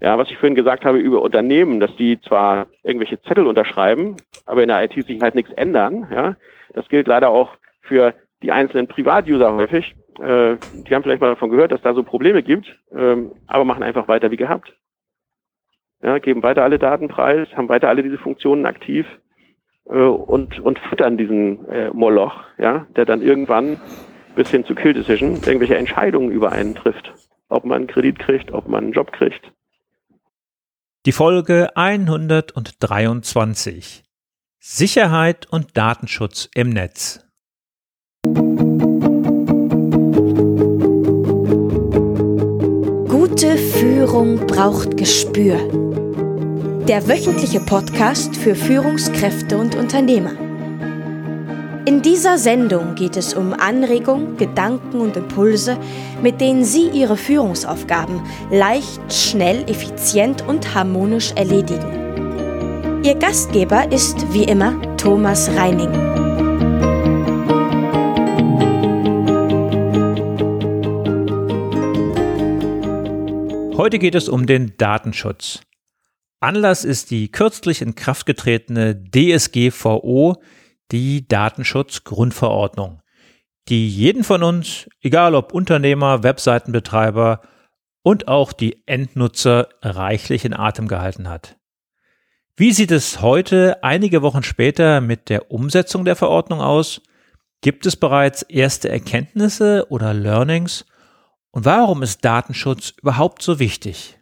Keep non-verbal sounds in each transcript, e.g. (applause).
Ja, was ich vorhin gesagt habe über Unternehmen, dass die zwar irgendwelche Zettel unterschreiben, aber in der IT-Sicherheit nichts ändern. Ja, das gilt leider auch für die einzelnen Privatuser häufig. Äh, die haben vielleicht mal davon gehört, dass da so Probleme gibt, ähm, aber machen einfach weiter wie gehabt. Ja, geben weiter alle Daten preis, haben weiter alle diese Funktionen aktiv äh, und, und füttern diesen äh, Moloch, ja, der dann irgendwann bis hin zu Kill Decision irgendwelche Entscheidungen über einen trifft. Ob man einen Kredit kriegt, ob man einen Job kriegt. Die Folge 123. Sicherheit und Datenschutz im Netz. Gute Führung braucht Gespür. Der wöchentliche Podcast für Führungskräfte und Unternehmer. In dieser Sendung geht es um Anregungen, Gedanken und Impulse, mit denen Sie Ihre Führungsaufgaben leicht, schnell, effizient und harmonisch erledigen. Ihr Gastgeber ist wie immer Thomas Reining. Heute geht es um den Datenschutz. Anlass ist die kürzlich in Kraft getretene DSGVO, die Datenschutzgrundverordnung, die jeden von uns, egal ob Unternehmer, Webseitenbetreiber und auch die Endnutzer reichlich in Atem gehalten hat. Wie sieht es heute, einige Wochen später, mit der Umsetzung der Verordnung aus? Gibt es bereits erste Erkenntnisse oder Learnings? Und warum ist Datenschutz überhaupt so wichtig?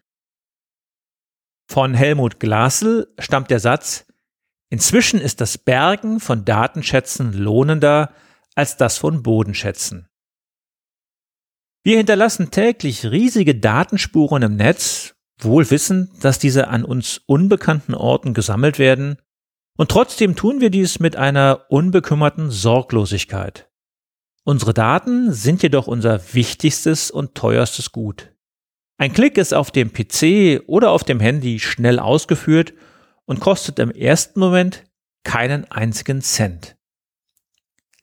Von Helmut Glasl stammt der Satz, inzwischen ist das Bergen von Datenschätzen lohnender als das von Bodenschätzen. Wir hinterlassen täglich riesige Datenspuren im Netz, wohl wissend, dass diese an uns unbekannten Orten gesammelt werden, und trotzdem tun wir dies mit einer unbekümmerten Sorglosigkeit. Unsere Daten sind jedoch unser wichtigstes und teuerstes Gut. Ein Klick ist auf dem PC oder auf dem Handy schnell ausgeführt und kostet im ersten Moment keinen einzigen Cent.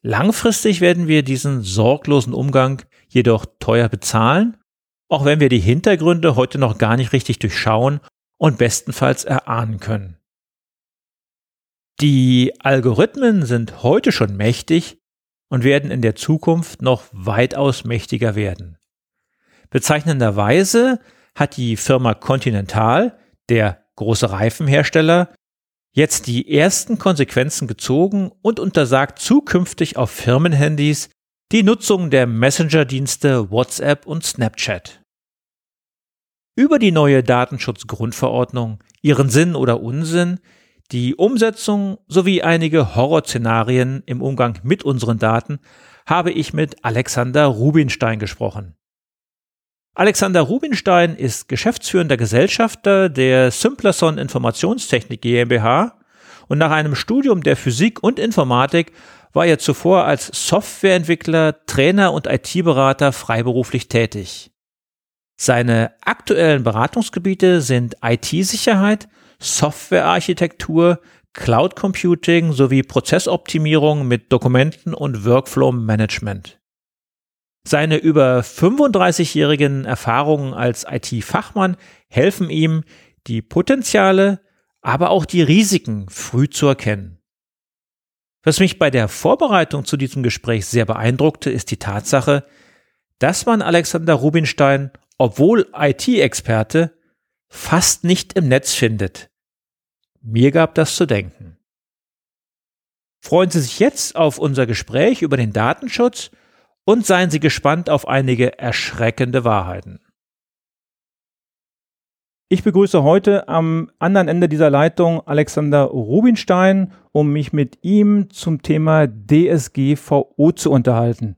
Langfristig werden wir diesen sorglosen Umgang jedoch teuer bezahlen, auch wenn wir die Hintergründe heute noch gar nicht richtig durchschauen und bestenfalls erahnen können. Die Algorithmen sind heute schon mächtig und werden in der Zukunft noch weitaus mächtiger werden. Bezeichnenderweise hat die Firma Continental, der große Reifenhersteller, jetzt die ersten Konsequenzen gezogen und untersagt zukünftig auf Firmenhandys die Nutzung der Messenger-Dienste WhatsApp und Snapchat. Über die neue Datenschutzgrundverordnung, ihren Sinn oder Unsinn die Umsetzung sowie einige Horrorszenarien im Umgang mit unseren Daten habe ich mit Alexander Rubinstein gesprochen. Alexander Rubinstein ist geschäftsführender Gesellschafter der Simplerson Informationstechnik GmbH und nach einem Studium der Physik und Informatik war er zuvor als Softwareentwickler, Trainer und IT-Berater freiberuflich tätig. Seine aktuellen Beratungsgebiete sind IT-Sicherheit, Softwarearchitektur, Cloud Computing sowie Prozessoptimierung mit Dokumenten und Workflow Management. Seine über 35-jährigen Erfahrungen als IT-Fachmann helfen ihm, die Potenziale, aber auch die Risiken früh zu erkennen. Was mich bei der Vorbereitung zu diesem Gespräch sehr beeindruckte, ist die Tatsache, dass man Alexander Rubinstein, obwohl IT-Experte, fast nicht im Netz findet. Mir gab das zu denken. Freuen Sie sich jetzt auf unser Gespräch über den Datenschutz und seien Sie gespannt auf einige erschreckende Wahrheiten. Ich begrüße heute am anderen Ende dieser Leitung Alexander Rubinstein, um mich mit ihm zum Thema DSGVO zu unterhalten.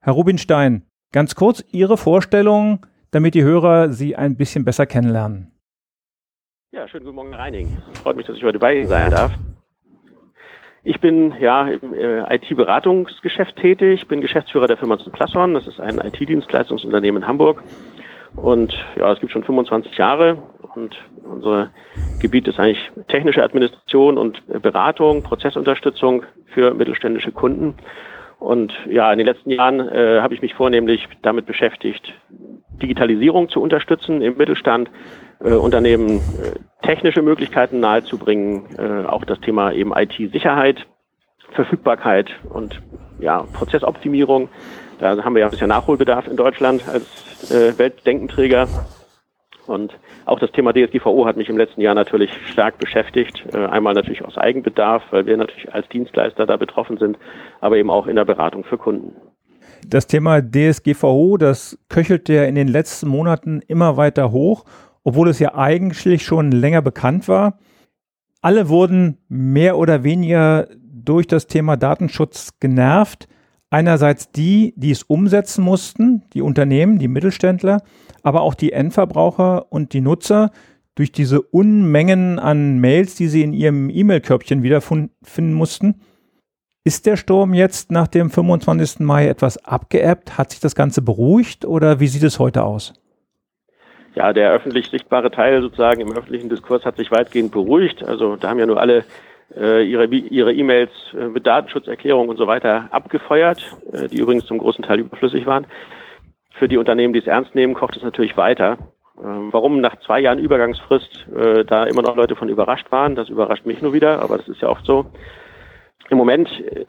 Herr Rubinstein, ganz kurz Ihre Vorstellung, damit die Hörer Sie ein bisschen besser kennenlernen. Ja, schönen guten Morgen, Reining. Freut mich, dass ich heute bei Ihnen sein darf. Ich bin ja im äh, IT-Beratungsgeschäft tätig, bin Geschäftsführer der Firma Plasson. Das ist ein IT-Dienstleistungsunternehmen in Hamburg. Und ja, es gibt schon 25 Jahre und unser Gebiet ist eigentlich technische Administration und Beratung, Prozessunterstützung für mittelständische Kunden. Und ja, in den letzten Jahren äh, habe ich mich vornehmlich damit beschäftigt, Digitalisierung zu unterstützen im Mittelstand, Unternehmen äh, technische Möglichkeiten nahezubringen, äh, auch das Thema eben IT-Sicherheit, Verfügbarkeit und ja, Prozessoptimierung. Da haben wir ja ein bisschen Nachholbedarf in Deutschland als äh, Weltdenkenträger. Und auch das Thema DSGVO hat mich im letzten Jahr natürlich stark beschäftigt. Äh, einmal natürlich aus Eigenbedarf, weil wir natürlich als Dienstleister da betroffen sind, aber eben auch in der Beratung für Kunden. Das Thema DSGVO, das köchelte ja in den letzten Monaten immer weiter hoch, obwohl es ja eigentlich schon länger bekannt war. Alle wurden mehr oder weniger durch das Thema Datenschutz genervt. Einerseits die, die es umsetzen mussten, die Unternehmen, die Mittelständler, aber auch die Endverbraucher und die Nutzer durch diese Unmengen an Mails, die sie in ihrem E-Mail-Körbchen wiederfinden mussten. Ist der Sturm jetzt nach dem 25. Mai etwas abgeebbt? Hat sich das Ganze beruhigt oder wie sieht es heute aus? Ja, der öffentlich sichtbare Teil sozusagen im öffentlichen Diskurs hat sich weitgehend beruhigt. Also da haben ja nur alle äh, ihre ihre E-Mails äh, mit Datenschutzerklärung und so weiter abgefeuert, äh, die übrigens zum großen Teil überflüssig waren. Für die Unternehmen, die es ernst nehmen, kocht es natürlich weiter. Ähm, warum nach zwei Jahren Übergangsfrist äh, da immer noch Leute von überrascht waren, das überrascht mich nur wieder, aber das ist ja oft so. Im Moment, äh,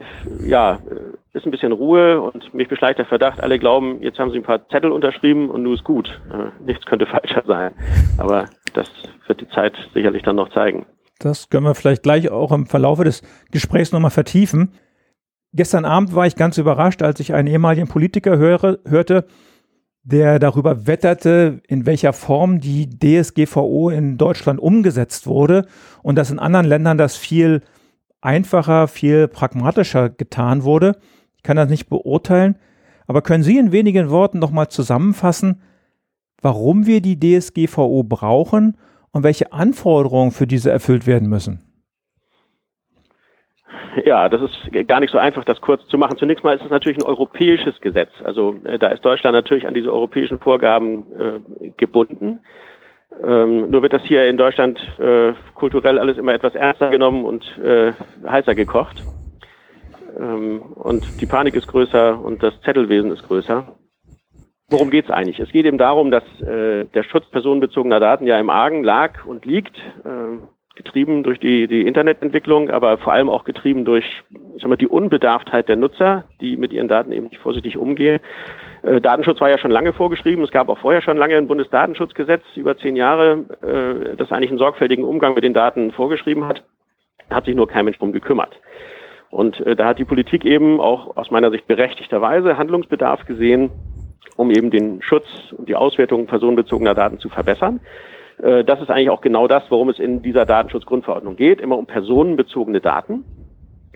ja, äh, ist ein bisschen Ruhe und mich beschleicht der Verdacht, alle glauben, jetzt haben sie ein paar Zettel unterschrieben und nun ist gut. Äh, nichts könnte (laughs) falscher sein. Aber das wird die Zeit sicherlich dann noch zeigen. Das können wir vielleicht gleich auch im Verlaufe des Gesprächs nochmal vertiefen. Gestern Abend war ich ganz überrascht, als ich einen ehemaligen Politiker höre, hörte, der darüber wetterte, in welcher Form die DSGVO in Deutschland umgesetzt wurde und dass in anderen Ländern das viel einfacher, viel pragmatischer getan wurde. Ich kann das nicht beurteilen, aber können Sie in wenigen Worten nochmal zusammenfassen, warum wir die DSGVO brauchen und welche Anforderungen für diese erfüllt werden müssen? Ja, das ist gar nicht so einfach, das kurz zu machen. Zunächst mal ist es natürlich ein europäisches Gesetz. Also äh, da ist Deutschland natürlich an diese europäischen Vorgaben äh, gebunden. Ähm, nur wird das hier in Deutschland äh, kulturell alles immer etwas ernster genommen und äh, heißer gekocht. Ähm, und die Panik ist größer und das Zettelwesen ist größer. Worum geht es eigentlich? Es geht eben darum, dass äh, der Schutz personenbezogener Daten ja im Argen lag und liegt, äh, getrieben durch die, die Internetentwicklung, aber vor allem auch getrieben durch ich sag mal, die Unbedarftheit der Nutzer, die mit ihren Daten eben nicht vorsichtig umgehen. Äh, Datenschutz war ja schon lange vorgeschrieben. Es gab auch vorher schon lange ein Bundesdatenschutzgesetz, über zehn Jahre, äh, das eigentlich einen sorgfältigen Umgang mit den Daten vorgeschrieben hat. Hat sich nur kein Mensch drum gekümmert. Und äh, da hat die Politik eben auch aus meiner Sicht berechtigterweise Handlungsbedarf gesehen, um eben den Schutz und die Auswertung personenbezogener Daten zu verbessern. Äh, das ist eigentlich auch genau das, worum es in dieser Datenschutzgrundverordnung geht, immer um personenbezogene Daten.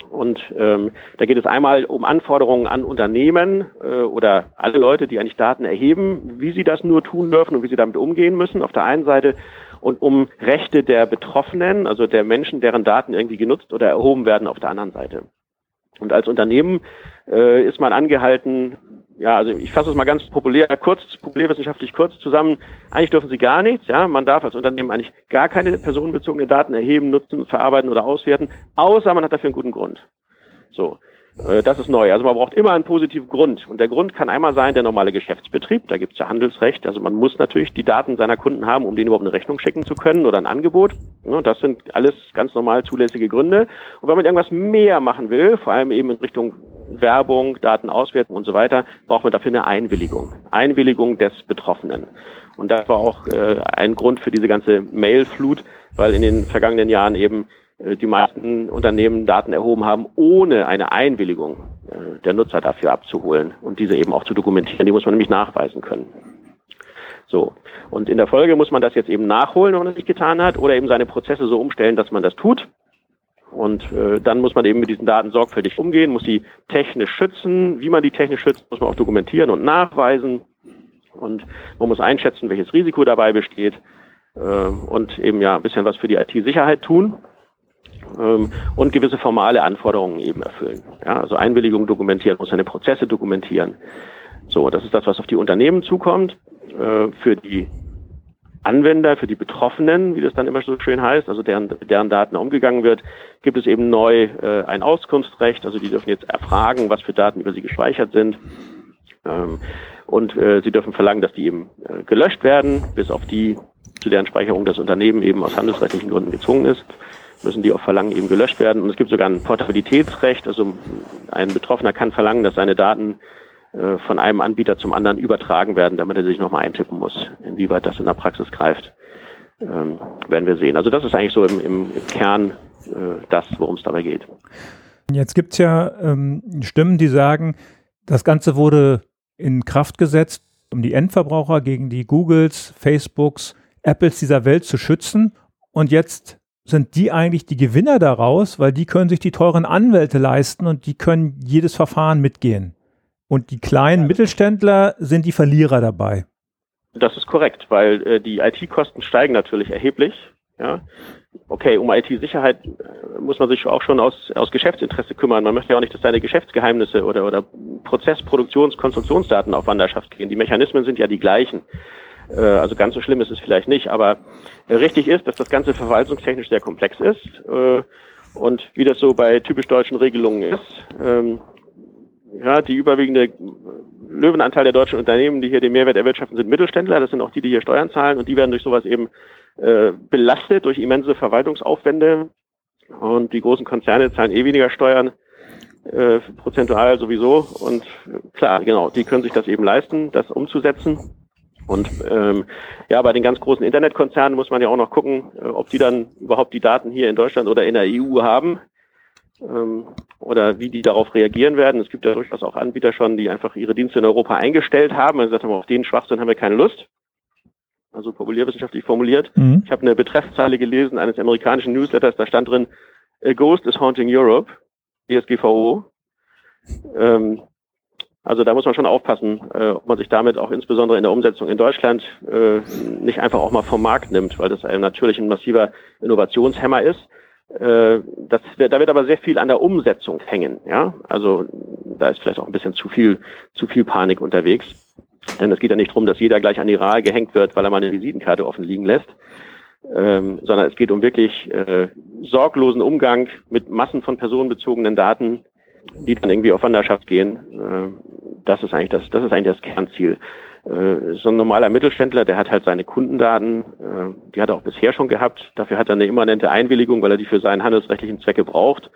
Und ähm, da geht es einmal um Anforderungen an Unternehmen äh, oder alle Leute, die eigentlich Daten erheben, wie sie das nur tun dürfen und wie sie damit umgehen müssen auf der einen Seite und um Rechte der Betroffenen, also der Menschen, deren Daten irgendwie genutzt oder erhoben werden auf der anderen Seite. Und als Unternehmen äh, ist man angehalten, ja, also ich fasse es mal ganz populär, kurz, populärwissenschaftlich kurz zusammen. Eigentlich dürfen sie gar nichts, ja. Man darf als Unternehmen eigentlich gar keine personenbezogenen Daten erheben, nutzen, verarbeiten oder auswerten, außer man hat dafür einen guten Grund. So. Äh, das ist neu. Also man braucht immer einen positiven Grund. Und der Grund kann einmal sein, der normale Geschäftsbetrieb. Da gibt es ja Handelsrecht. Also man muss natürlich die Daten seiner Kunden haben, um denen überhaupt eine Rechnung schicken zu können oder ein Angebot. Das sind alles ganz normal zulässige Gründe. Und wenn man irgendwas mehr machen will, vor allem eben in Richtung Werbung, Datenauswertung und so weiter, braucht man dafür eine Einwilligung. Einwilligung des Betroffenen. Und das war auch äh, ein Grund für diese ganze Mailflut, weil in den vergangenen Jahren eben die meisten Unternehmen Daten erhoben haben, ohne eine Einwilligung äh, der Nutzer dafür abzuholen und diese eben auch zu dokumentieren. Die muss man nämlich nachweisen können. So. Und in der Folge muss man das jetzt eben nachholen, wenn man das nicht getan hat, oder eben seine Prozesse so umstellen, dass man das tut. Und äh, dann muss man eben mit diesen Daten sorgfältig umgehen, muss sie technisch schützen. Wie man die technisch schützt, muss man auch dokumentieren und nachweisen. Und man muss einschätzen, welches Risiko dabei besteht. Äh, und eben ja ein bisschen was für die IT-Sicherheit tun ähm, und gewisse formale Anforderungen eben erfüllen. Ja, also Einwilligung dokumentieren, muss seine Prozesse dokumentieren. So, das ist das, was auf die Unternehmen zukommt. Äh, für die Anwender, für die Betroffenen, wie das dann immer so schön heißt, also deren, deren Daten umgegangen wird, gibt es eben neu äh, ein Auskunftsrecht. Also die dürfen jetzt erfragen, was für Daten über sie gespeichert sind. Ähm, und äh, sie dürfen verlangen, dass die eben äh, gelöscht werden, bis auf die zu deren Speicherung das Unternehmen eben aus handelsrechtlichen Gründen gezwungen ist, müssen die auf Verlangen eben gelöscht werden. Und es gibt sogar ein Portabilitätsrecht, also ein Betroffener kann verlangen, dass seine Daten äh, von einem Anbieter zum anderen übertragen werden, damit er sich nochmal eintippen muss. Inwieweit das in der Praxis greift, ähm, werden wir sehen. Also das ist eigentlich so im, im, im Kern äh, das, worum es dabei geht. Jetzt gibt es ja ähm, Stimmen, die sagen, das Ganze wurde in Kraft gesetzt, um die Endverbraucher gegen die Googles, Facebooks, Apples dieser Welt zu schützen. Und jetzt sind die eigentlich die Gewinner daraus, weil die können sich die teuren Anwälte leisten und die können jedes Verfahren mitgehen. Und die kleinen Mittelständler sind die Verlierer dabei. Das ist korrekt, weil äh, die IT-Kosten steigen natürlich erheblich. Ja. Okay, um IT-Sicherheit äh, muss man sich auch schon aus, aus Geschäftsinteresse kümmern. Man möchte ja auch nicht, dass seine Geschäftsgeheimnisse oder, oder Prozess-, Produktions-, Konstruktionsdaten auf Wanderschaft gehen. Die Mechanismen sind ja die gleichen. Äh, also ganz so schlimm ist es vielleicht nicht, aber äh, richtig ist, dass das Ganze verwaltungstechnisch sehr komplex ist. Äh, und wie das so bei typisch deutschen Regelungen ist, ähm, ja, die überwiegende Löwenanteil der deutschen Unternehmen, die hier den Mehrwert erwirtschaften, sind Mittelständler. Das sind auch die, die hier Steuern zahlen und die werden durch sowas eben belastet durch immense Verwaltungsaufwände. Und die großen Konzerne zahlen eh weniger Steuern, äh, prozentual sowieso. Und klar, genau, die können sich das eben leisten, das umzusetzen. Und ähm, ja, bei den ganz großen Internetkonzernen muss man ja auch noch gucken, äh, ob die dann überhaupt die Daten hier in Deutschland oder in der EU haben ähm, oder wie die darauf reagieren werden. Es gibt ja durchaus auch Anbieter schon, die einfach ihre Dienste in Europa eingestellt haben. Also sagen wir, auf den Schwachsinn haben wir keine Lust. Also populärwissenschaftlich formuliert. Mhm. Ich habe eine Betreffzeile gelesen eines amerikanischen Newsletters, da stand drin, A Ghost is haunting Europe, DSGVO. Ähm, also da muss man schon aufpassen, äh, ob man sich damit auch insbesondere in der Umsetzung in Deutschland äh, nicht einfach auch mal vom Markt nimmt, weil das natürlich ein massiver Innovationshemmer ist. Äh, das, da wird aber sehr viel an der Umsetzung hängen. Ja, also da ist vielleicht auch ein bisschen zu viel, zu viel Panik unterwegs. Denn es geht ja nicht darum, dass jeder gleich an die Rahe gehängt wird, weil er mal eine Visitenkarte offen liegen lässt, ähm, sondern es geht um wirklich äh, sorglosen Umgang mit Massen von personenbezogenen Daten, die dann irgendwie auf Wanderschaft gehen. Äh, das ist eigentlich das, das ist eigentlich das Kernziel. Äh, so ein normaler Mittelständler, der hat halt seine Kundendaten, äh, die hat er auch bisher schon gehabt. Dafür hat er eine immanente Einwilligung, weil er die für seinen handelsrechtlichen Zwecke braucht.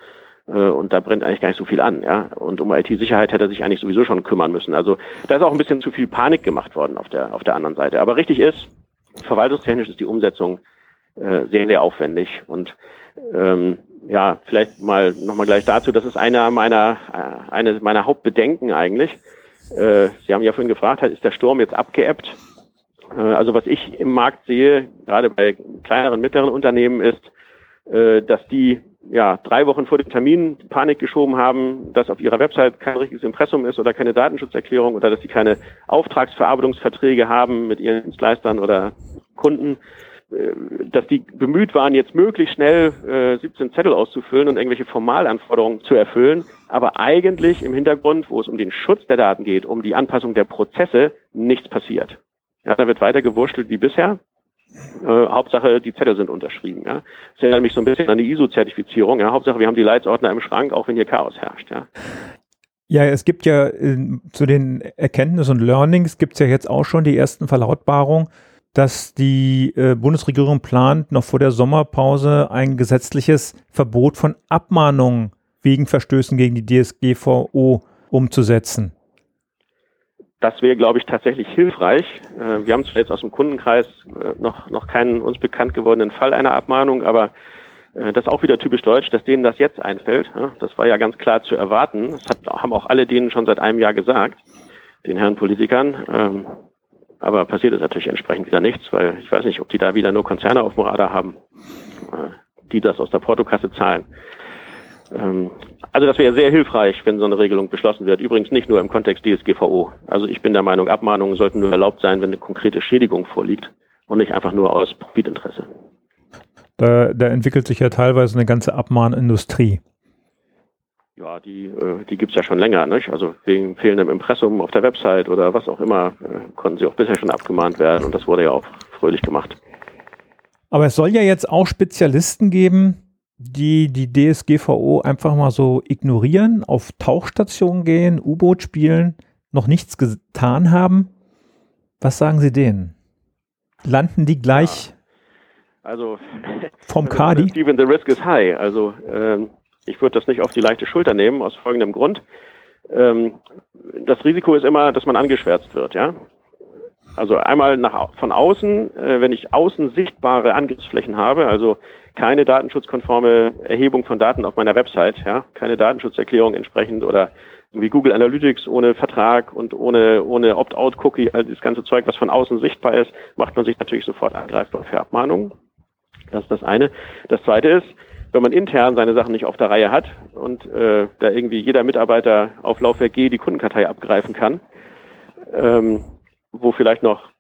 Und da brennt eigentlich gar nicht so viel an, ja. Und um IT-Sicherheit hätte er sich eigentlich sowieso schon kümmern müssen. Also da ist auch ein bisschen zu viel Panik gemacht worden auf der, auf der anderen Seite. Aber richtig ist, verwaltungstechnisch ist die Umsetzung sehr, sehr aufwendig. Und ähm, ja, vielleicht mal nochmal gleich dazu, das ist einer meiner, äh, eine meiner Hauptbedenken eigentlich. Äh, Sie haben ja vorhin gefragt, ist der Sturm jetzt abgeebbt? Äh, also was ich im Markt sehe, gerade bei kleineren, mittleren Unternehmen, ist, äh, dass die ja drei Wochen vor dem Termin Panik geschoben haben, dass auf ihrer Website kein richtiges Impressum ist oder keine Datenschutzerklärung oder dass sie keine Auftragsverarbeitungsverträge haben mit ihren Dienstleistern oder Kunden dass die bemüht waren, jetzt möglichst schnell äh, 17 Zettel auszufüllen und irgendwelche Formalanforderungen zu erfüllen, aber eigentlich im Hintergrund, wo es um den Schutz der Daten geht, um die Anpassung der Prozesse, nichts passiert. Ja, da wird weiter gewurschtelt wie bisher. Äh, Hauptsache, die Zettel sind unterschrieben. Ja. Das erinnert mich so ein bisschen an die ISO-Zertifizierung. Ja. Hauptsache, wir haben die Leitsordner im Schrank, auch wenn hier Chaos herrscht. Ja. Ja, es gibt ja äh, zu den Erkenntnissen und Learnings gibt es ja jetzt auch schon die ersten Verlautbarungen dass die äh, Bundesregierung plant, noch vor der Sommerpause ein gesetzliches Verbot von Abmahnungen wegen Verstößen gegen die DSGVO umzusetzen. Das wäre, glaube ich, tatsächlich hilfreich. Äh, wir haben zwar jetzt aus dem Kundenkreis äh, noch, noch keinen uns bekannt gewordenen Fall einer Abmahnung, aber äh, das ist auch wieder typisch deutsch, dass denen das jetzt einfällt. Das war ja ganz klar zu erwarten. Das hat, haben auch alle denen schon seit einem Jahr gesagt, den Herren Politikern. Ähm, aber passiert ist natürlich entsprechend wieder nichts, weil ich weiß nicht, ob die da wieder nur Konzerne auf dem Radar haben, äh, die das aus der Portokasse zahlen. Ähm, also das wäre sehr hilfreich, wenn so eine Regelung beschlossen wird. Übrigens nicht nur im Kontext DSGVO. Also ich bin der Meinung, Abmahnungen sollten nur erlaubt sein, wenn eine konkrete Schädigung vorliegt und nicht einfach nur aus Profitinteresse. Da, da entwickelt sich ja teilweise eine ganze Abmahnindustrie. Ja, die, äh, die gibt's ja schon länger, nicht? Also wegen fehlendem Impressum auf der Website oder was auch immer, äh, konnten sie auch bisher schon abgemahnt werden und das wurde ja auch fröhlich gemacht. Aber es soll ja jetzt auch Spezialisten geben, die die DSGVO einfach mal so ignorieren, auf Tauchstationen gehen, U-Boot spielen, noch nichts getan haben. Was sagen Sie denen? landen die gleich Also vom Kadi? (laughs) Steven, the risk is high. Also ähm, ich würde das nicht auf die leichte Schulter nehmen, aus folgendem Grund. Ähm, das Risiko ist immer, dass man angeschwärzt wird, ja. Also einmal nach, von außen, äh, wenn ich außen sichtbare Angriffsflächen habe, also keine datenschutzkonforme Erhebung von Daten auf meiner Website, ja, keine Datenschutzerklärung entsprechend oder wie Google Analytics ohne Vertrag und ohne, ohne Opt-out-Cookie, all das ganze Zeug, was von außen sichtbar ist, macht man sich natürlich sofort angreifbar für Abmahnungen. Das ist das eine. Das zweite ist, wenn man intern seine Sachen nicht auf der Reihe hat und äh, da irgendwie jeder Mitarbeiter auf Laufwerk G die Kundenkartei abgreifen kann, ähm, wo vielleicht noch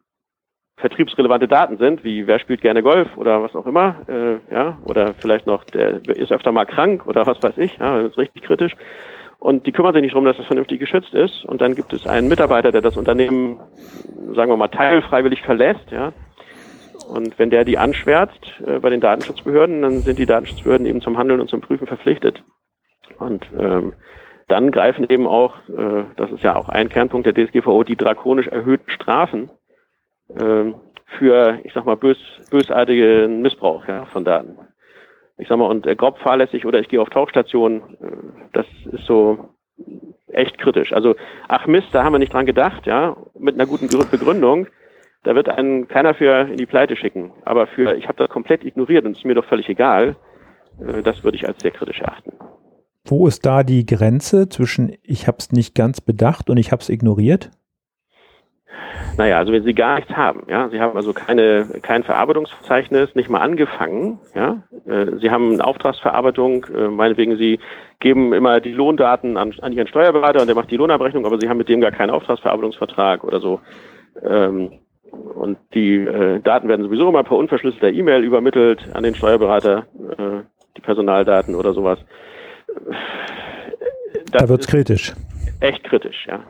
vertriebsrelevante Daten sind, wie wer spielt gerne Golf oder was auch immer, äh, ja, oder vielleicht noch der ist öfter mal krank oder was weiß ich, ja, das ist richtig kritisch. Und die kümmern sich nicht darum, dass das vernünftig geschützt ist. Und dann gibt es einen Mitarbeiter, der das Unternehmen, sagen wir mal, teilfreiwillig verlässt, ja. Und wenn der die anschwärzt äh, bei den Datenschutzbehörden, dann sind die Datenschutzbehörden eben zum Handeln und zum Prüfen verpflichtet. Und ähm, dann greifen eben auch, äh, das ist ja auch ein Kernpunkt der DSGVO, die drakonisch erhöhten Strafen äh, für, ich sag mal, bös, bösartigen Missbrauch ja, von Daten. Ich sag mal, und äh, grob fahrlässig oder ich gehe auf Tauchstation, äh, das ist so echt kritisch. Also, ach Mist, da haben wir nicht dran gedacht, ja, mit einer guten Begründung. Da wird einen keiner für in die Pleite schicken. Aber für, ich habe das komplett ignoriert und es ist mir doch völlig egal, äh, das würde ich als sehr kritisch erachten. Wo ist da die Grenze zwischen ich habe es nicht ganz bedacht und ich habe es ignoriert? Naja, also wenn Sie gar nichts haben, ja, Sie haben also keine, kein Verarbeitungsverzeichnis, nicht mal angefangen, ja, äh, Sie haben eine Auftragsverarbeitung, äh, meinetwegen Sie geben immer die Lohndaten an, an Ihren Steuerberater und der macht die Lohnabrechnung, aber Sie haben mit dem gar keinen Auftragsverarbeitungsvertrag oder so. Ähm, und die äh, Daten werden sowieso immer per unverschlüsselter E-Mail übermittelt an den Steuerberater, äh, die Personaldaten oder sowas. Das da wird's kritisch. Echt kritisch, ja.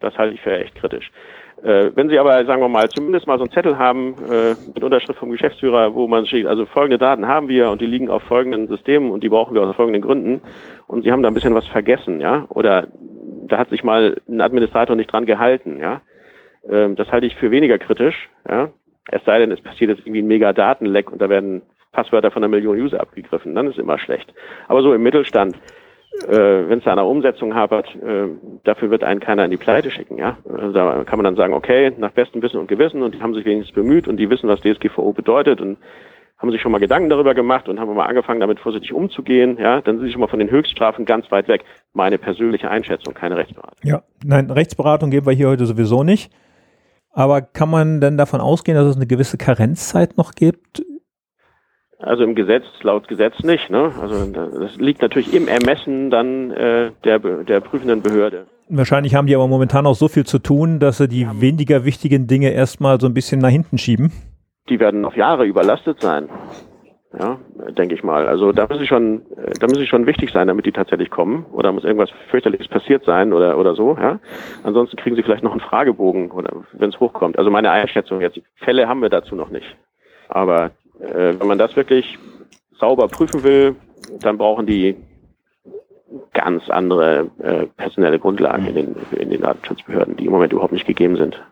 Das halte ich für echt kritisch. Äh, wenn Sie aber, sagen wir mal, zumindest mal so einen Zettel haben äh, mit Unterschrift vom Geschäftsführer, wo man steht, also folgende Daten haben wir und die liegen auf folgenden Systemen und die brauchen wir aus folgenden Gründen und Sie haben da ein bisschen was vergessen, ja, oder da hat sich mal ein Administrator nicht dran gehalten, ja, ähm, das halte ich für weniger kritisch, ja, es sei denn, es passiert jetzt irgendwie ein mega Datenleck und da werden Passwörter von einer Million User abgegriffen, dann ist immer schlecht. Aber so im Mittelstand, äh, wenn es da eine Umsetzung hapert, äh, dafür wird einen keiner in die Pleite schicken. Ja? Also da kann man dann sagen, okay, nach bestem Wissen und Gewissen und die haben sich wenigstens bemüht und die wissen, was DSGVO bedeutet und haben sich schon mal Gedanken darüber gemacht und haben mal angefangen, damit vorsichtig umzugehen, ja, dann sind sie schon mal von den Höchststrafen ganz weit weg. Meine persönliche Einschätzung, keine Rechtsberatung. Ja, nein, Rechtsberatung geben wir hier heute sowieso nicht. Aber kann man denn davon ausgehen, dass es eine gewisse Karenzzeit noch gibt also im Gesetz, laut Gesetz nicht. Ne? Also das liegt natürlich im Ermessen dann äh, der, der prüfenden Behörde. Wahrscheinlich haben die aber momentan auch so viel zu tun, dass sie die weniger wichtigen Dinge erstmal so ein bisschen nach hinten schieben. Die werden auf Jahre überlastet sein. Ja, denke ich mal. Also da muss ich schon, da muss ich schon wichtig sein, damit die tatsächlich kommen. Oder muss irgendwas fürchterliches passiert sein oder oder so. Ja. Ansonsten kriegen sie vielleicht noch einen Fragebogen wenn es hochkommt. Also meine Einschätzung jetzt. Fälle haben wir dazu noch nicht. Aber äh, wenn man das wirklich sauber prüfen will, dann brauchen die ganz andere äh, personelle Grundlagen in den, in den Datenschutzbehörden, die im Moment überhaupt nicht gegeben sind.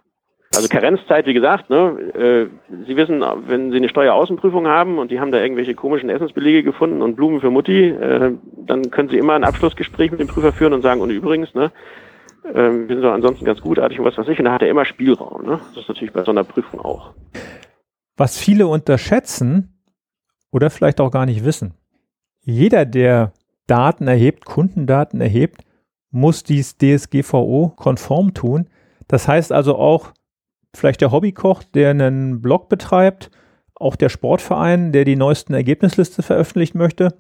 Also Karenzzeit, wie gesagt, ne, äh, Sie wissen, wenn Sie eine Steueraußenprüfung haben und die haben da irgendwelche komischen Essensbelege gefunden und Blumen für Mutti, äh, dann können Sie immer ein Abschlussgespräch mit dem Prüfer führen und sagen, und übrigens, ne, äh, wir sind doch ansonsten ganz gutartig und was weiß ich, und da hat er immer Spielraum. Ne? Das ist natürlich bei so einer Prüfung auch. Was viele unterschätzen oder vielleicht auch gar nicht wissen. Jeder, der Daten erhebt, Kundendaten erhebt, muss dies DSGVO-konform tun. Das heißt also auch vielleicht der Hobbykoch, der einen Blog betreibt, auch der Sportverein, der die neuesten Ergebnisliste veröffentlichen möchte,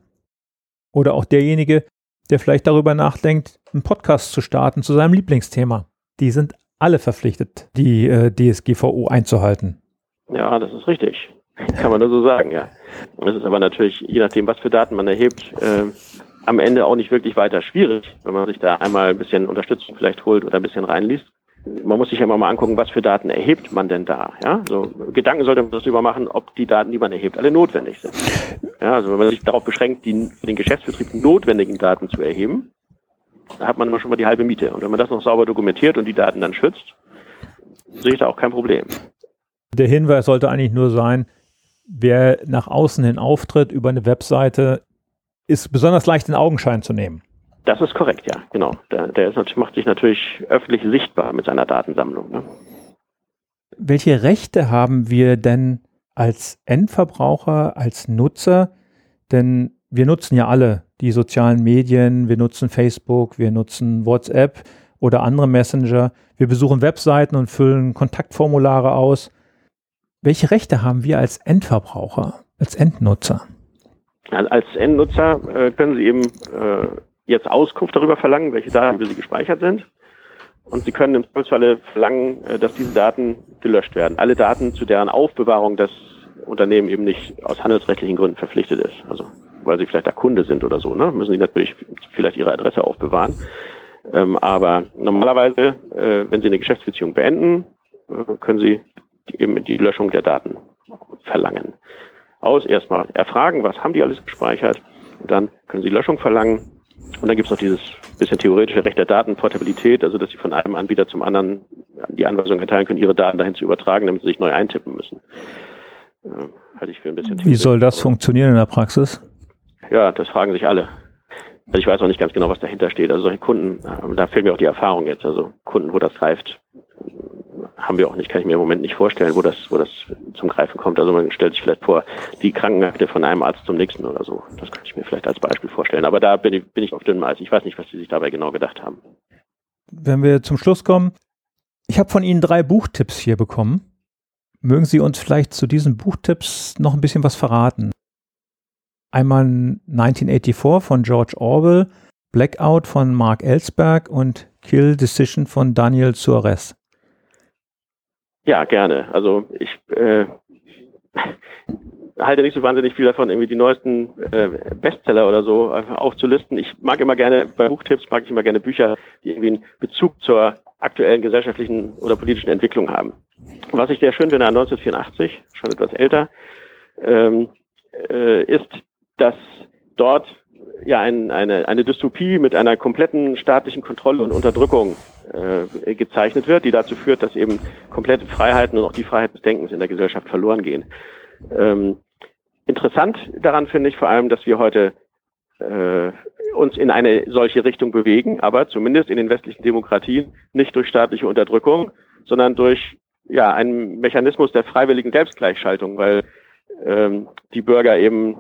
oder auch derjenige, der vielleicht darüber nachdenkt, einen Podcast zu starten zu seinem Lieblingsthema. Die sind alle verpflichtet, die äh, DSGVO einzuhalten. Ja, das ist richtig. Kann man nur so sagen, ja. Es ist aber natürlich, je nachdem, was für Daten man erhebt, äh, am Ende auch nicht wirklich weiter schwierig, wenn man sich da einmal ein bisschen Unterstützung vielleicht holt oder ein bisschen reinliest. Man muss sich ja immer mal angucken, was für Daten erhebt man denn da. Ja, so Gedanken sollte man darüber machen, ob die Daten, die man erhebt, alle notwendig sind. Ja, also wenn man sich darauf beschränkt, die den Geschäftsbetrieb notwendigen Daten zu erheben, da hat man immer schon mal die halbe Miete. Und wenn man das noch sauber dokumentiert und die Daten dann schützt, sehe ich da auch kein Problem. Der Hinweis sollte eigentlich nur sein, wer nach außen hin auftritt über eine Webseite, ist besonders leicht in Augenschein zu nehmen. Das ist korrekt, ja, genau. Der, der ist, macht sich natürlich öffentlich sichtbar mit seiner Datensammlung. Ne? Welche Rechte haben wir denn als Endverbraucher, als Nutzer? Denn wir nutzen ja alle die sozialen Medien, wir nutzen Facebook, wir nutzen WhatsApp oder andere Messenger, wir besuchen Webseiten und füllen Kontaktformulare aus. Welche Rechte haben wir als Endverbraucher, als Endnutzer? Als Endnutzer äh, können Sie eben äh, jetzt Auskunft darüber verlangen, welche Daten über Sie gespeichert sind. Und Sie können im Zweifelsfalle verlangen, äh, dass diese Daten gelöscht werden. Alle Daten, zu deren Aufbewahrung das Unternehmen eben nicht aus handelsrechtlichen Gründen verpflichtet ist. Also weil Sie vielleicht der Kunde sind oder so, ne? müssen Sie natürlich vielleicht Ihre Adresse aufbewahren. Ähm, aber normalerweise, äh, wenn Sie eine Geschäftsbeziehung beenden, äh, können Sie eben die Löschung der Daten verlangen. Aus erstmal erfragen, was haben die alles gespeichert, und dann können Sie Löschung verlangen. Und dann gibt es noch dieses bisschen theoretische Recht der Datenportabilität, also dass Sie von einem Anbieter zum anderen die Anweisung erteilen können, Ihre Daten dahin zu übertragen, damit Sie sich neu eintippen müssen. Äh, halte ich für ein bisschen Wie soll das funktionieren in der Praxis? Ja, das fragen sich alle. Also ich weiß auch nicht ganz genau, was dahinter steht. Also solche Kunden, äh, da fehlt mir auch die Erfahrung jetzt. Also Kunden, wo das greift, haben wir auch nicht, kann ich mir im Moment nicht vorstellen, wo das, wo das zum Greifen kommt. Also man stellt sich vielleicht vor, die Krankenakte von einem Arzt zum nächsten oder so. Das kann ich mir vielleicht als Beispiel vorstellen. Aber da bin ich, bin ich auf dünnem Eis. Ich weiß nicht, was Sie sich dabei genau gedacht haben. Wenn wir zum Schluss kommen, ich habe von Ihnen drei Buchtipps hier bekommen. Mögen Sie uns vielleicht zu diesen Buchtipps noch ein bisschen was verraten? Einmal 1984 von George Orwell, Blackout von Mark Ellsberg und Kill Decision von Daniel Suarez. Ja, gerne. Also ich äh, halte nicht so wahnsinnig viel davon, irgendwie die neuesten äh, Bestseller oder so aufzulisten. Ich mag immer gerne, bei Buchtipps mag ich immer gerne Bücher, die irgendwie einen Bezug zur aktuellen gesellschaftlichen oder politischen Entwicklung haben. Was ich sehr schön finde an 1984, schon etwas älter, ähm, äh, ist, dass dort ja ein, eine, eine Dystopie mit einer kompletten staatlichen Kontrolle und Unterdrückung äh, gezeichnet wird, die dazu führt, dass eben komplette Freiheiten und auch die Freiheit des Denkens in der Gesellschaft verloren gehen. Ähm, interessant daran finde ich vor allem, dass wir heute äh, uns in eine solche Richtung bewegen, aber zumindest in den westlichen Demokratien nicht durch staatliche Unterdrückung, sondern durch ja einen Mechanismus der freiwilligen Selbstgleichschaltung, weil ähm, die Bürger eben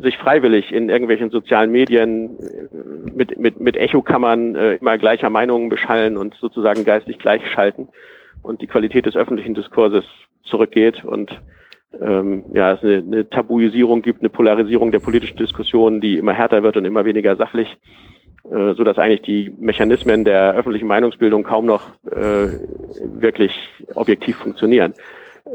sich freiwillig in irgendwelchen sozialen Medien äh, mit, mit, mit Echokammern äh, immer gleicher Meinungen beschallen und sozusagen geistig gleichschalten und die Qualität des öffentlichen Diskurses zurückgeht und ähm, ja, es eine, eine Tabuisierung gibt, eine Polarisierung der politischen Diskussion, die immer härter wird und immer weniger sachlich, äh, so dass eigentlich die Mechanismen der öffentlichen Meinungsbildung kaum noch äh, wirklich objektiv funktionieren.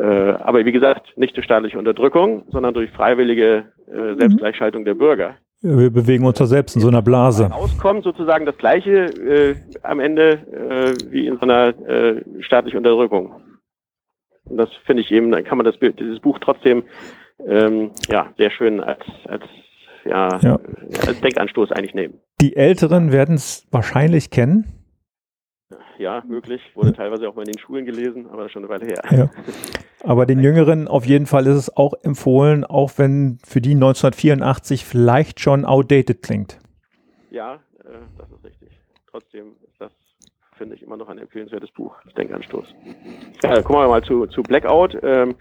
Äh, aber wie gesagt, nicht durch staatliche Unterdrückung, sondern durch freiwillige äh, Selbstgleichschaltung der Bürger. Wir bewegen uns da selbst in so einer Blase. Auskommt sozusagen das Gleiche äh, am Ende äh, wie in so einer äh, staatlichen Unterdrückung. Und das finde ich eben, dann kann man das dieses Buch trotzdem ähm, ja sehr schön als als ja, ja. als Denkanstoß eigentlich nehmen. Die Älteren werden es wahrscheinlich kennen ja, möglich. Wurde teilweise auch mal in den Schulen gelesen, aber das ist schon eine Weile her. Ja. Aber den Jüngeren auf jeden Fall ist es auch empfohlen, auch wenn für die 1984 vielleicht schon outdated klingt. Ja, äh, das ist richtig. Trotzdem ist das, finde ich, immer noch ein empfehlenswertes Buch, Denkanstoß. Ja, kommen wir mal zu, zu Blackout. Ähm,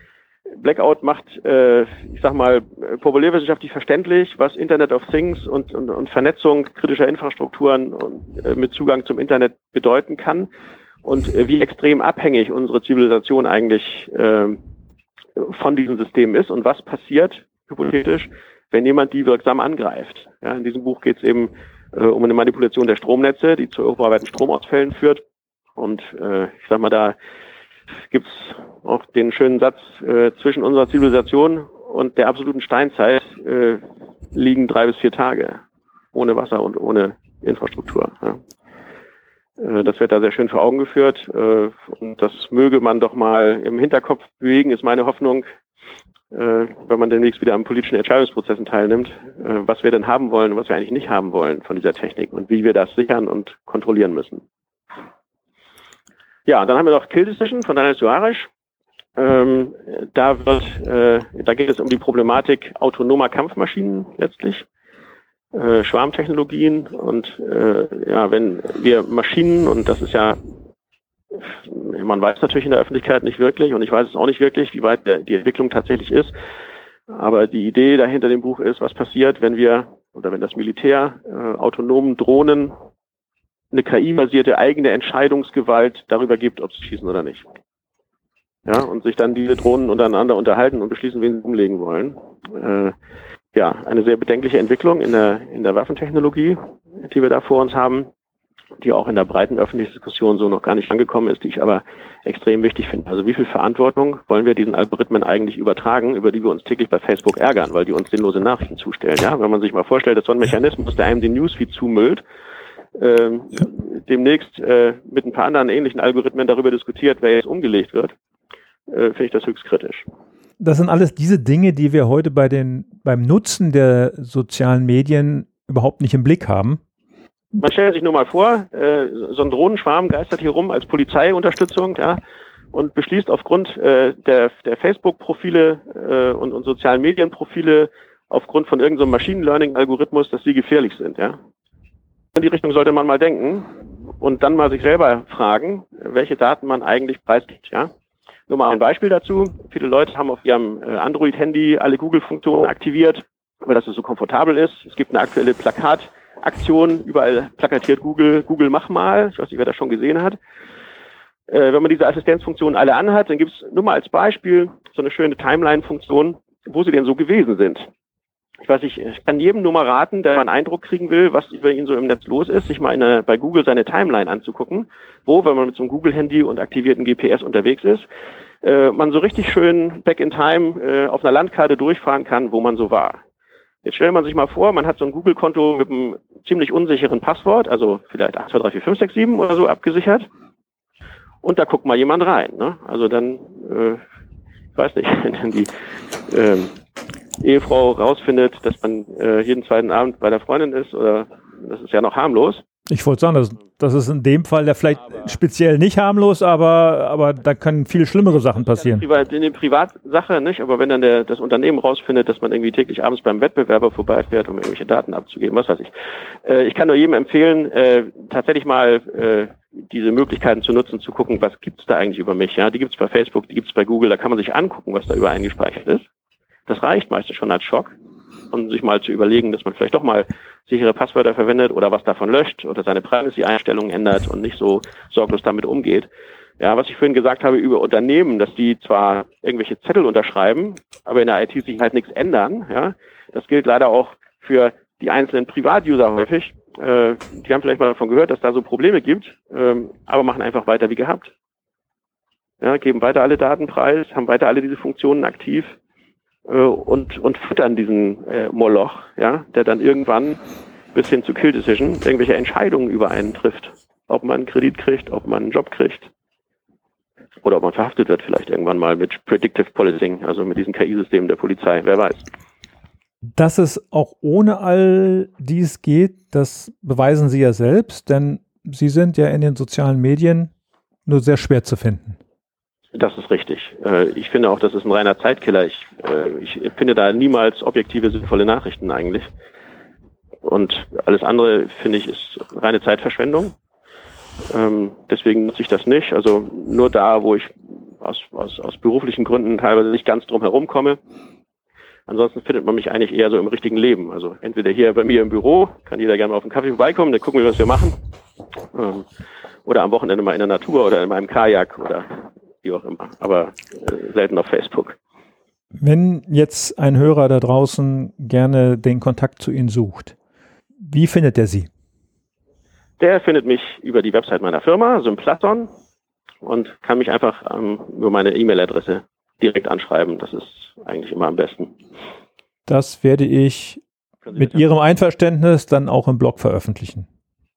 Blackout macht, äh, ich sag mal, populärwissenschaftlich verständlich, was Internet of Things und, und, und Vernetzung kritischer Infrastrukturen und, äh, mit Zugang zum Internet bedeuten kann und äh, wie extrem abhängig unsere Zivilisation eigentlich äh, von diesem System ist und was passiert, hypothetisch, wenn jemand die wirksam angreift. Ja, in diesem Buch geht es eben äh, um eine Manipulation der Stromnetze, die zu europaweiten Stromausfällen führt. Und äh, ich sag mal, da gibt es auch den schönen Satz, äh, zwischen unserer Zivilisation und der absoluten Steinzeit äh, liegen drei bis vier Tage ohne Wasser und ohne Infrastruktur. Ja. Äh, das wird da sehr schön vor Augen geführt. Äh, und das möge man doch mal im Hinterkopf bewegen, ist meine Hoffnung, äh, wenn man demnächst wieder an politischen Entscheidungsprozessen teilnimmt, was wir denn haben wollen und was wir eigentlich nicht haben wollen von dieser Technik und wie wir das sichern und kontrollieren müssen. Ja, dann haben wir noch Kill Decision von Daniel Suarez. Ähm, da wird, äh, da geht es um die Problematik autonomer Kampfmaschinen letztlich, äh, Schwarmtechnologien und äh, ja, wenn wir Maschinen und das ist ja, man weiß natürlich in der Öffentlichkeit nicht wirklich und ich weiß es auch nicht wirklich, wie weit der, die Entwicklung tatsächlich ist. Aber die Idee dahinter dem Buch ist, was passiert, wenn wir oder wenn das Militär äh, autonomen Drohnen eine KI-basierte eigene Entscheidungsgewalt darüber gibt, ob sie schießen oder nicht. Ja, und sich dann diese Drohnen untereinander unterhalten und beschließen, wen sie umlegen wollen. Äh, ja, eine sehr bedenkliche Entwicklung in der, in der Waffentechnologie, die wir da vor uns haben, die auch in der breiten öffentlichen Diskussion so noch gar nicht angekommen ist, die ich aber extrem wichtig finde. Also wie viel Verantwortung wollen wir diesen Algorithmen eigentlich übertragen, über die wir uns täglich bei Facebook ärgern, weil die uns sinnlose Nachrichten zustellen. Ja, wenn man sich mal vorstellt, dass so ein Mechanismus, der einem den Newsfeed zumüllt, ja. demnächst äh, mit ein paar anderen ähnlichen Algorithmen darüber diskutiert, wer jetzt umgelegt wird, äh, finde ich das höchst kritisch. Das sind alles diese Dinge, die wir heute bei den, beim Nutzen der sozialen Medien überhaupt nicht im Blick haben. Man stellt sich nur mal vor, äh, so ein Drohnenschwarm geistert hier rum als Polizeiunterstützung, ja, und beschließt aufgrund äh, der, der Facebook-Profile äh, und, und sozialen Medienprofile aufgrund von irgendeinem Machine Learning-Algorithmus, dass sie gefährlich sind, ja. In die Richtung sollte man mal denken und dann mal sich selber fragen, welche Daten man eigentlich preisgibt, ja. Nur mal ein Beispiel dazu. Viele Leute haben auf ihrem äh, Android-Handy alle Google-Funktionen aktiviert, weil das so komfortabel ist. Es gibt eine aktuelle Plakataktion, überall plakatiert Google, Google mach mal. Ich weiß nicht, wer das schon gesehen hat. Äh, wenn man diese Assistenzfunktionen alle anhat, dann gibt es nur mal als Beispiel so eine schöne Timeline-Funktion, wo sie denn so gewesen sind ich weiß nicht, ich kann jedem nur mal raten, der mal einen Eindruck kriegen will, was über ihn so im Netz los ist, sich mal eine, bei Google seine Timeline anzugucken, wo, wenn man mit so einem Google-Handy und aktivierten GPS unterwegs ist, äh, man so richtig schön back in time äh, auf einer Landkarte durchfahren kann, wo man so war. Jetzt stellt man sich mal vor, man hat so ein Google-Konto mit einem ziemlich unsicheren Passwort, also vielleicht 8, 2, 3, 4, 5, 6, 7 oder so abgesichert. Und da guckt mal jemand rein. Ne? Also dann, äh, ich weiß nicht, (laughs) dann die ähm, Ehefrau rausfindet, dass man äh, jeden zweiten Abend bei der Freundin ist, oder das ist ja noch harmlos. Ich wollte sagen, das, das ist in dem Fall ja vielleicht aber speziell nicht harmlos, aber, aber da können viel schlimmere Sachen passieren. In der Privatsache nicht, aber wenn dann der, das Unternehmen rausfindet, dass man irgendwie täglich abends beim Wettbewerber vorbeifährt, um irgendwelche Daten abzugeben, was weiß ich. Äh, ich kann nur jedem empfehlen, äh, tatsächlich mal äh, diese Möglichkeiten zu nutzen, zu gucken, was gibt's da eigentlich über mich. Ja, Die gibt's bei Facebook, die gibt's bei Google, da kann man sich angucken, was da über eingespeichert ist. Das reicht meistens schon als Schock. Und sich mal zu überlegen, dass man vielleicht doch mal sichere Passwörter verwendet oder was davon löscht oder seine Privacy-Einstellungen ändert und nicht so sorglos damit umgeht. Ja, was ich vorhin gesagt habe über Unternehmen, dass die zwar irgendwelche Zettel unterschreiben, aber in der IT-Sicherheit nichts ändern, ja, das gilt leider auch für die einzelnen Privatuser häufig. Äh, die haben vielleicht mal davon gehört, dass da so Probleme gibt, ähm, aber machen einfach weiter wie gehabt. Ja, geben weiter alle Daten preis, haben weiter alle diese Funktionen aktiv äh, und, und füttern diesen äh, Moloch, ja, der dann irgendwann bis hin zu Kill Decision irgendwelche Entscheidungen über einen trifft. Ob man einen Kredit kriegt, ob man einen Job kriegt. Oder ob man verhaftet wird vielleicht irgendwann mal mit Predictive Policing, also mit diesen KI-Systemen der Polizei, wer weiß. Dass es auch ohne all dies geht, das beweisen Sie ja selbst, denn Sie sind ja in den sozialen Medien nur sehr schwer zu finden. Das ist richtig. Äh, ich finde auch, das ist ein reiner Zeitkiller. Ich, äh, ich finde da niemals objektive, sinnvolle Nachrichten eigentlich. Und alles andere, finde ich, ist reine Zeitverschwendung. Ähm, deswegen nutze ich das nicht. Also nur da, wo ich aus, aus, aus beruflichen Gründen teilweise nicht ganz drum herum komme. Ansonsten findet man mich eigentlich eher so im richtigen Leben. Also entweder hier bei mir im Büro, kann jeder gerne mal auf den Kaffee vorbeikommen, dann gucken wir, was wir machen. Ähm, oder am Wochenende mal in der Natur oder in meinem Kajak oder wie auch immer, aber äh, selten auf Facebook. Wenn jetzt ein Hörer da draußen gerne den Kontakt zu Ihnen sucht, wie findet er Sie? Der findet mich über die Website meiner Firma, Symplaton, und kann mich einfach ähm, über meine E-Mail-Adresse direkt anschreiben. Das ist eigentlich immer am besten. Das werde ich mit Ihrem Einverständnis dann auch im Blog veröffentlichen.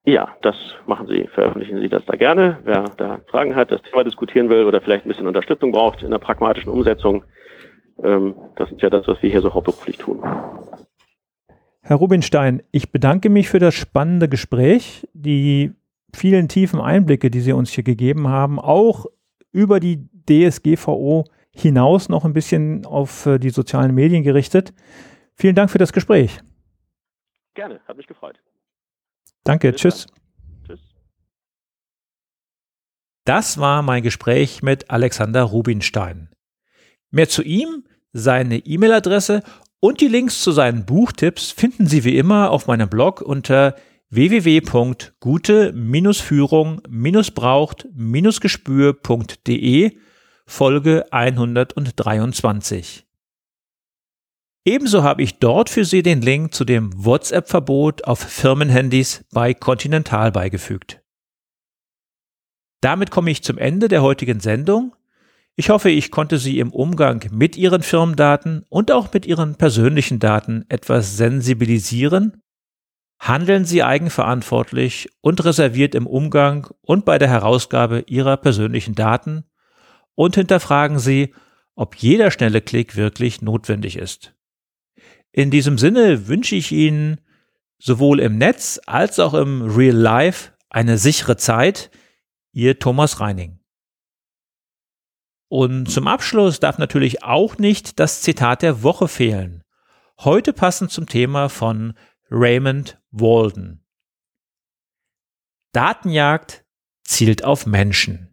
Ja, das machen Sie, veröffentlichen Sie das da gerne. Wer da Fragen hat, das Thema diskutieren will oder vielleicht ein bisschen Unterstützung braucht in der pragmatischen Umsetzung, ähm, das ist ja das, was wir hier so hauptberuflich tun. Herr Rubinstein, ich bedanke mich für das spannende Gespräch, die vielen tiefen Einblicke, die Sie uns hier gegeben haben, auch über die DSGVO hinaus noch ein bisschen auf äh, die sozialen Medien gerichtet. Vielen Dank für das Gespräch. Gerne, hat mich gefreut. Danke, Bis tschüss. Tschüss. Das war mein Gespräch mit Alexander Rubinstein. Mehr zu ihm, seine E-Mail-Adresse und die Links zu seinen Buchtipps finden Sie wie immer auf meinem Blog unter www.gute-führung-braucht-gespür.de Folge 123. Ebenso habe ich dort für Sie den Link zu dem WhatsApp-Verbot auf Firmenhandys bei Continental beigefügt. Damit komme ich zum Ende der heutigen Sendung. Ich hoffe, ich konnte Sie im Umgang mit Ihren Firmendaten und auch mit Ihren persönlichen Daten etwas sensibilisieren. Handeln Sie eigenverantwortlich und reserviert im Umgang und bei der Herausgabe Ihrer persönlichen Daten und hinterfragen Sie, ob jeder schnelle Klick wirklich notwendig ist. In diesem Sinne wünsche ich Ihnen sowohl im Netz als auch im Real Life eine sichere Zeit. Ihr Thomas Reining. Und zum Abschluss darf natürlich auch nicht das Zitat der Woche fehlen. Heute passend zum Thema von Raymond Walden. Datenjagd zielt auf Menschen.